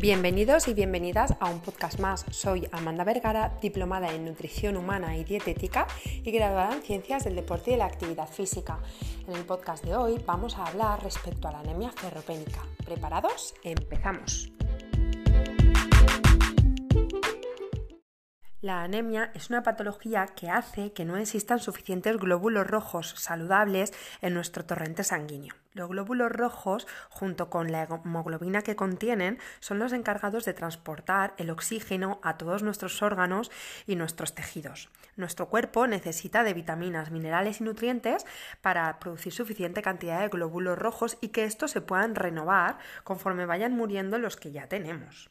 Bienvenidos y bienvenidas a un podcast más. Soy Amanda Vergara, diplomada en nutrición humana y dietética y graduada en ciencias del deporte y de la actividad física. En el podcast de hoy vamos a hablar respecto a la anemia ferropénica. ¿Preparados? Empezamos. La anemia es una patología que hace que no existan suficientes glóbulos rojos saludables en nuestro torrente sanguíneo. Los glóbulos rojos, junto con la hemoglobina que contienen, son los encargados de transportar el oxígeno a todos nuestros órganos y nuestros tejidos. Nuestro cuerpo necesita de vitaminas, minerales y nutrientes para producir suficiente cantidad de glóbulos rojos y que estos se puedan renovar conforme vayan muriendo los que ya tenemos.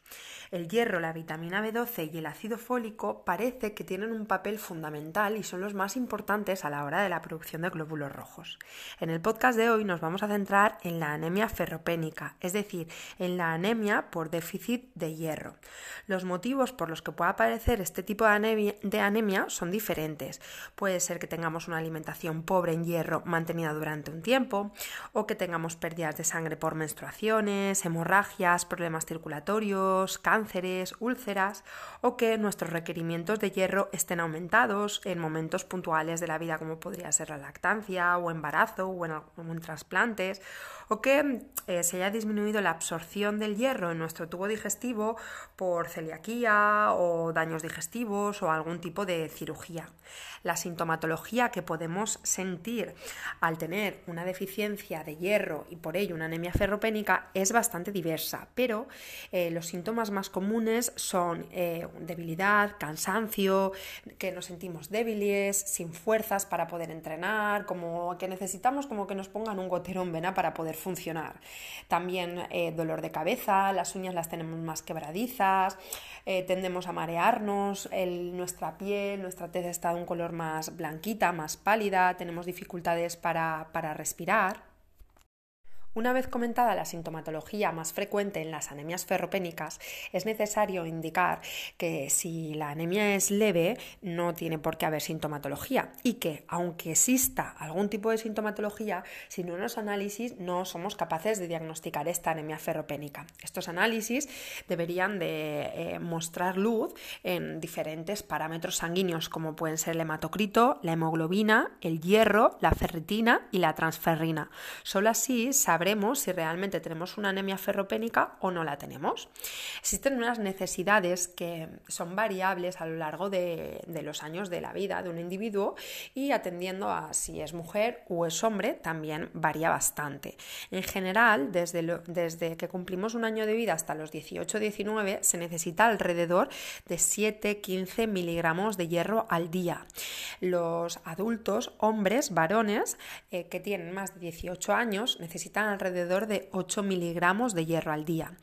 El hierro, la vitamina B12 y el ácido fólico parece que tienen un papel fundamental y son los más importantes a la hora de la producción de glóbulos rojos. En el podcast de hoy nos vamos a centrar en la anemia ferropénica, es decir, en la anemia por déficit de hierro. Los motivos por los que puede aparecer este tipo de anemia, son diferentes. Puede ser que tengamos una alimentación pobre en hierro mantenida durante un tiempo, o que tengamos pérdidas de sangre por menstruaciones, hemorragias, problemas circulatorios, cánceres, úlceras, o que nuestros requerimientos de hierro estén aumentados en momentos puntuales de la vida, como podría ser la lactancia o embarazo o en, en o que eh, se haya disminuido la absorción del hierro en nuestro tubo digestivo por celiaquía o daños digestivos o algún tipo de cirugía. La sintomatología que podemos sentir al tener una deficiencia de hierro y por ello una anemia ferropénica es bastante diversa, pero eh, los síntomas más comunes son eh, debilidad, cansancio, que nos sentimos débiles, sin fuerzas para poder entrenar, como que necesitamos como que nos pongan un gotero en vena para poder funcionar. También eh, dolor de cabeza, las uñas las tenemos más quebradizas, eh, tendemos a marearnos, nuestra piel, nuestra tez está de un color más blanquita, más pálida, tenemos dificultades para, para respirar. Una vez comentada la sintomatología más frecuente en las anemias ferropénicas, es necesario indicar que si la anemia es leve, no tiene por qué haber sintomatología y que, aunque exista algún tipo de sintomatología, sin unos análisis no somos capaces de diagnosticar esta anemia ferropénica. Estos análisis deberían de eh, mostrar luz en diferentes parámetros sanguíneos, como pueden ser el hematocrito, la hemoglobina, el hierro, la ferritina y la transferrina. Solo así sabremos si realmente tenemos una anemia ferropénica o no la tenemos. Existen unas necesidades que son variables a lo largo de, los años de la vida de un individuo y atendiendo a si es mujer o es hombre también varía bastante. En general, desde, desde que cumplimos un año de vida hasta los 18-19 se necesita alrededor de 7-15 miligramos de hierro al día. Los adultos, hombres, varones eh, que tienen más de 18 años necesitan alrededor de 8 miligramos de hierro al día.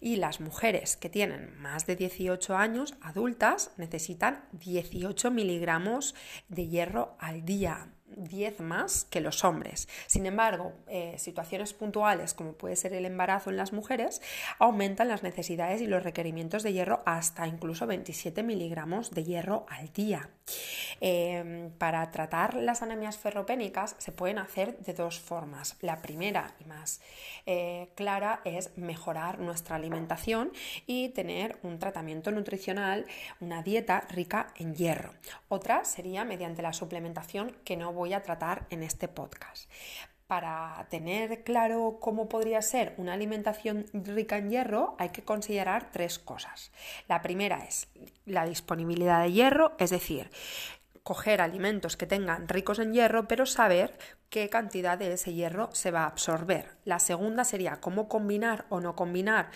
Y las mujeres que tienen más de 18 años, adultas, necesitan 18 miligramos de hierro al día. 10 más que los hombres. Sin embargo, eh, situaciones puntuales como puede ser el embarazo en las mujeres aumentan las necesidades y los requerimientos de hierro hasta incluso 27 miligramos de hierro al día. Em, para tratar las anemias ferropénicas se pueden hacer de dos formas. La primera y más eh, clara es mejorar nuestra alimentación y tener un tratamiento nutricional, una dieta rica en hierro. Otra sería mediante la suplementación que no voy a tratar en este podcast para tener claro cómo podría ser una alimentación rica en hierro, hay que considerar tres cosas. La primera es la disponibilidad de hierro, es decir, coger alimentos que tengan ricos en hierro, pero saber qué cantidad de ese hierro se va a absorber. La segunda sería cómo combinar o no combinar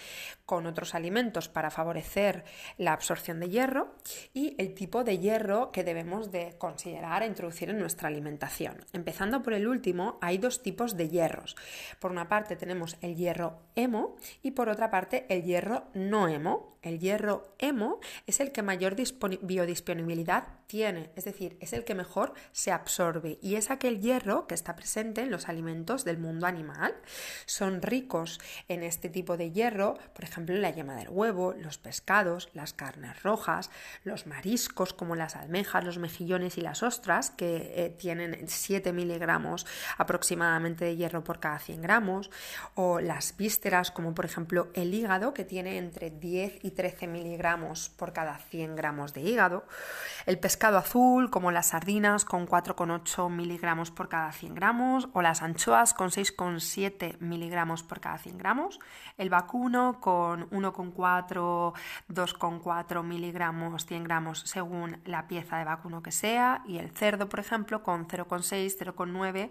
con otros alimentos para favorecer la absorción de hierro y el tipo de hierro que debemos de considerar e introducir en nuestra alimentación. Empezando por el último, hay dos tipos de hierros. Por una parte tenemos el hierro hemo y por otra parte el hierro no hemo. El hierro hemo es el que mayor biodisponibilidad tiene, es decir, es el que mejor se absorbe y es aquel hierro que está presente en los alimentos del mundo animal. Son ricos en este tipo de hierro, por ejemplo, la yema del huevo, los pescados, las carnes rojas, los mariscos como las almejas, los mejillones y las ostras, que eh, tienen 7 miligramos aproximadamente de hierro por cada 100 gramos, o las vísceras como por ejemplo el hígado, que tiene entre 10 y 13 miligramos por cada 100 gramos de hígado, el pescado azul como las sardinas con 4,8 miligramos por cada 100 gramos, o las anchoas con 6,7 miligramos por cada 100 gramos, el vacuno con 1,4, 2,4 miligramos, 100 gramos según la pieza de vacuno que sea, y el cerdo, por ejemplo, con 0,6, 0,9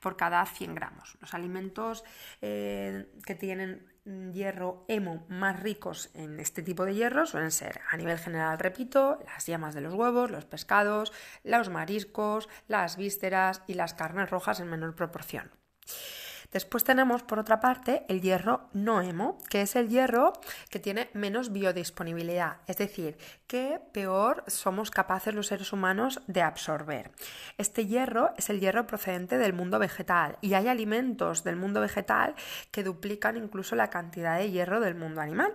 por cada 100 gramos. Los alimentos eh, que tienen hierro hemo más ricos en este tipo de hierro suelen ser, a nivel general, repito, las yemas de los huevos, los pescados, los mariscos, las vísceras y las carnes rojas en menor proporción. Después tenemos, por otra parte, el hierro no hemo, que es el hierro que tiene menos biodisponibilidad, es decir, que peor somos capaces los seres humanos de absorber. Este hierro es el hierro procedente del mundo vegetal y hay alimentos del mundo vegetal que duplican incluso la cantidad de hierro del mundo animal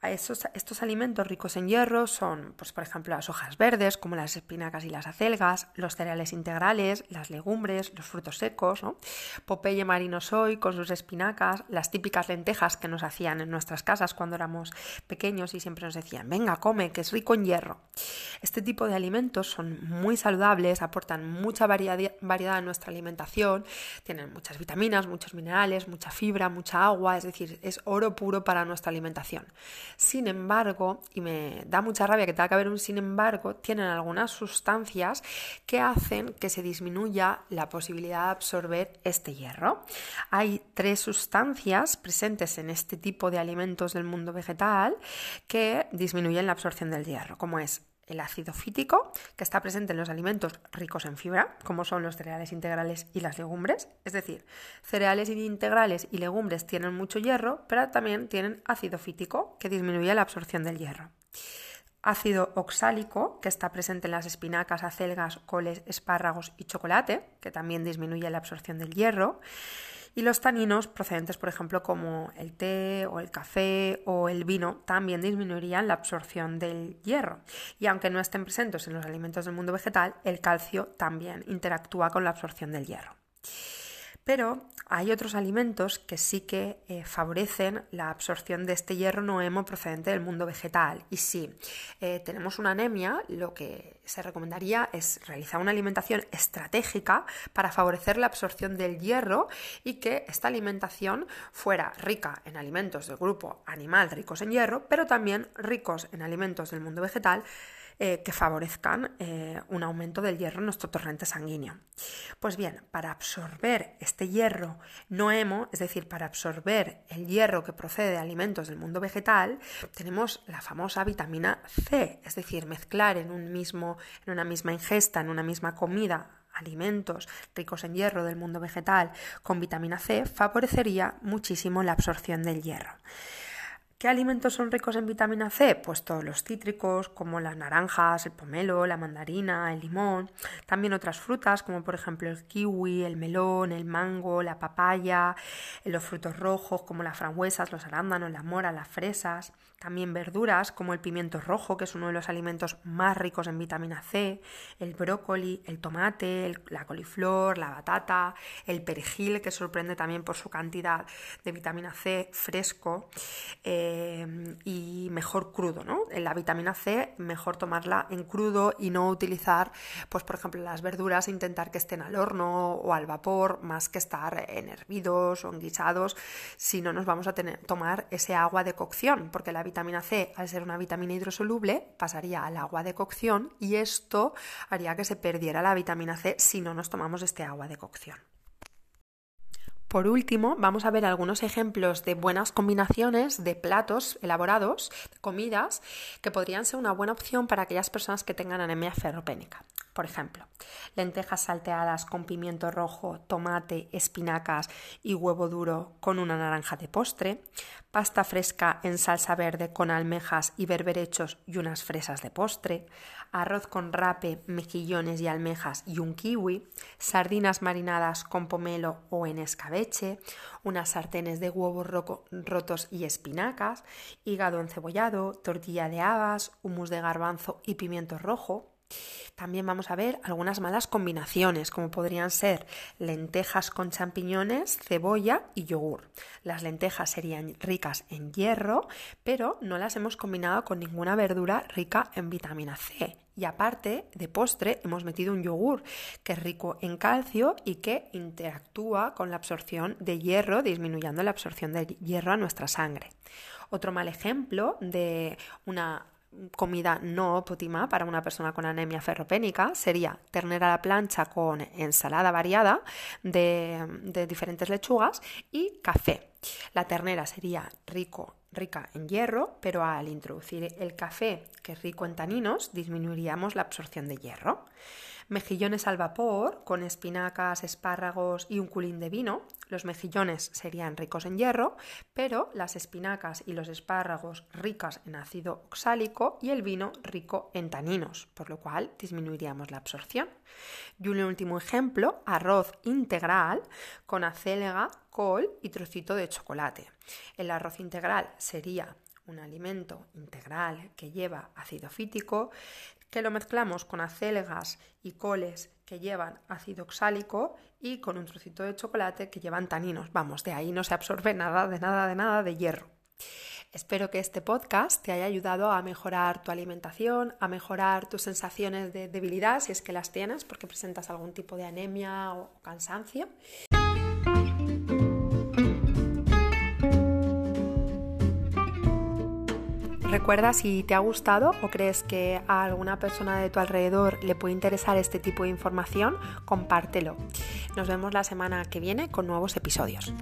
estos alimentos ricos en hierro son, pues, por ejemplo, las hojas verdes, como las espinacas y las acelgas, los cereales integrales, las legumbres, los frutos secos, ¿no? Popeye marino soy con sus espinacas, las típicas lentejas que nos hacían en nuestras casas cuando éramos pequeños y siempre nos decían, venga, come, que es rico en hierro. Este tipo de alimentos son muy saludables, aportan mucha variedad en nuestra alimentación, tienen muchas vitaminas, muchos minerales, mucha fibra, mucha agua, es decir, es oro puro para nuestra alimentación. Sin embargo, y me da mucha rabia que tenga que haber un sin embargo, tienen algunas sustancias que hacen que se disminuya la posibilidad de absorber este hierro. Hay tres sustancias presentes en este tipo de alimentos del mundo vegetal que disminuyen la absorción del hierro, como es el ácido fítico, que está presente en los alimentos ricos en fibra, como son los cereales integrales y las legumbres. Es decir, cereales integrales y legumbres tienen mucho hierro, pero también tienen ácido fítico, que disminuye la absorción del hierro. Ácido oxálico, que está presente en las espinacas, acelgas, coles, espárragos y chocolate, que también disminuye la absorción del hierro y los taninos procedentes, por ejemplo, como el té o el café o el vino, también disminuirían la absorción del hierro. Y aunque no estén presentes en los alimentos del mundo vegetal, el calcio también interactúa con la absorción del hierro. Pero hay otros alimentos que sí que eh, favorecen la absorción de este hierro no hemo procedente del mundo vegetal. Y si eh, tenemos una anemia, lo que se recomendaría es realizar una alimentación estratégica para favorecer la absorción del hierro y que esta alimentación fuera rica en alimentos del grupo animal ricos en hierro, pero también ricos en alimentos del mundo vegetal eh, que favorezcan eh, un aumento del hierro en nuestro torrente sanguíneo. Pues bien, para absorber este hierro no hemo, es decir, para absorber el hierro que procede de alimentos del mundo vegetal, tenemos la famosa vitamina C, es decir, mezclar en, un mismo, en una misma ingesta, en una misma comida, alimentos ricos en hierro del mundo vegetal con vitamina C favorecería muchísimo la absorción del hierro. ¿Qué alimentos son ricos en vitamina C? Pues todos los cítricos, como las naranjas, el pomelo, la mandarina, el limón. También otras frutas, como por ejemplo el kiwi, el melón, el mango, la papaya, los frutos rojos, como las frambuesas, los arándanos, la mora, las fresas. También verduras, como el pimiento rojo, que es uno de los alimentos más ricos en vitamina C, el brócoli, el tomate, la coliflor, la batata, el perejil, que sorprende también por su cantidad de vitamina C fresco. Eh, eh, y mejor crudo, ¿no? La vitamina C mejor tomarla en crudo y no utilizar, pues por ejemplo, las verduras, intentar que estén al horno o al vapor, más que estar en hervidos o en guisados, si no nos vamos a tomar ese agua de cocción, porque la vitamina C, al ser una vitamina hidrosoluble, pasaría al agua de cocción y esto haría que se perdiera la vitamina C si no nos tomamos este agua de cocción. Por último, vamos a ver algunos ejemplos de buenas combinaciones de platos elaborados, comidas, que podrían ser una buena opción para aquellas personas que tengan anemia ferropénica. Por ejemplo, lentejas salteadas con pimiento rojo, tomate, espinacas y huevo duro con una naranja de postre, pasta fresca en salsa verde con almejas y berberechos y unas fresas de postre, arroz con rape, mejillones y almejas y un kiwi, sardinas marinadas con pomelo o en escabeche, unas sartenes de huevos rotos y espinacas, hígado encebollado, tortilla de habas, humus de garbanzo y pimiento rojo, también vamos a ver algunas malas combinaciones, como podrían ser lentejas con champiñones, cebolla y yogur. Las lentejas serían ricas en hierro, pero no las hemos combinado con ninguna verdura rica en vitamina C. Y aparte, de postre, hemos metido un yogur que es rico en calcio y que interactúa con la absorción de hierro, disminuyendo la absorción de hierro a nuestra sangre. Otro mal ejemplo de una comida no óptima para una persona con anemia ferropénica sería ternera a la plancha con ensalada variada de, diferentes lechugas y café. La ternera sería rico rica en hierro, pero al introducir el café, que es rico en taninos, disminuiríamos la absorción de hierro mejillones al vapor con espinacas, espárragos y un culín de vino. Los mejillones serían ricos en hierro, pero las espinacas y los espárragos ricas en ácido oxálico y el vino rico en taninos, por lo cual disminuiríamos la absorción. Y un último ejemplo, arroz integral con acelga, col y trocito de chocolate. El arroz integral sería un alimento integral que lleva ácido fítico, que lo mezclamos con acelgas y coles que llevan ácido oxálico y con un trocito de chocolate que llevan taninos. Vamos, de ahí no se absorbe nada, de nada, de nada de hierro. Espero que este podcast te haya ayudado a mejorar tu alimentación, a mejorar tus sensaciones de debilidad, si es que las tienes, porque presentas algún tipo de anemia o cansancio. Recuerda si te ha gustado o crees que a alguna persona de tu alrededor le puede interesar este tipo de información, compártelo. Nos vemos la semana que viene con nuevos episodios.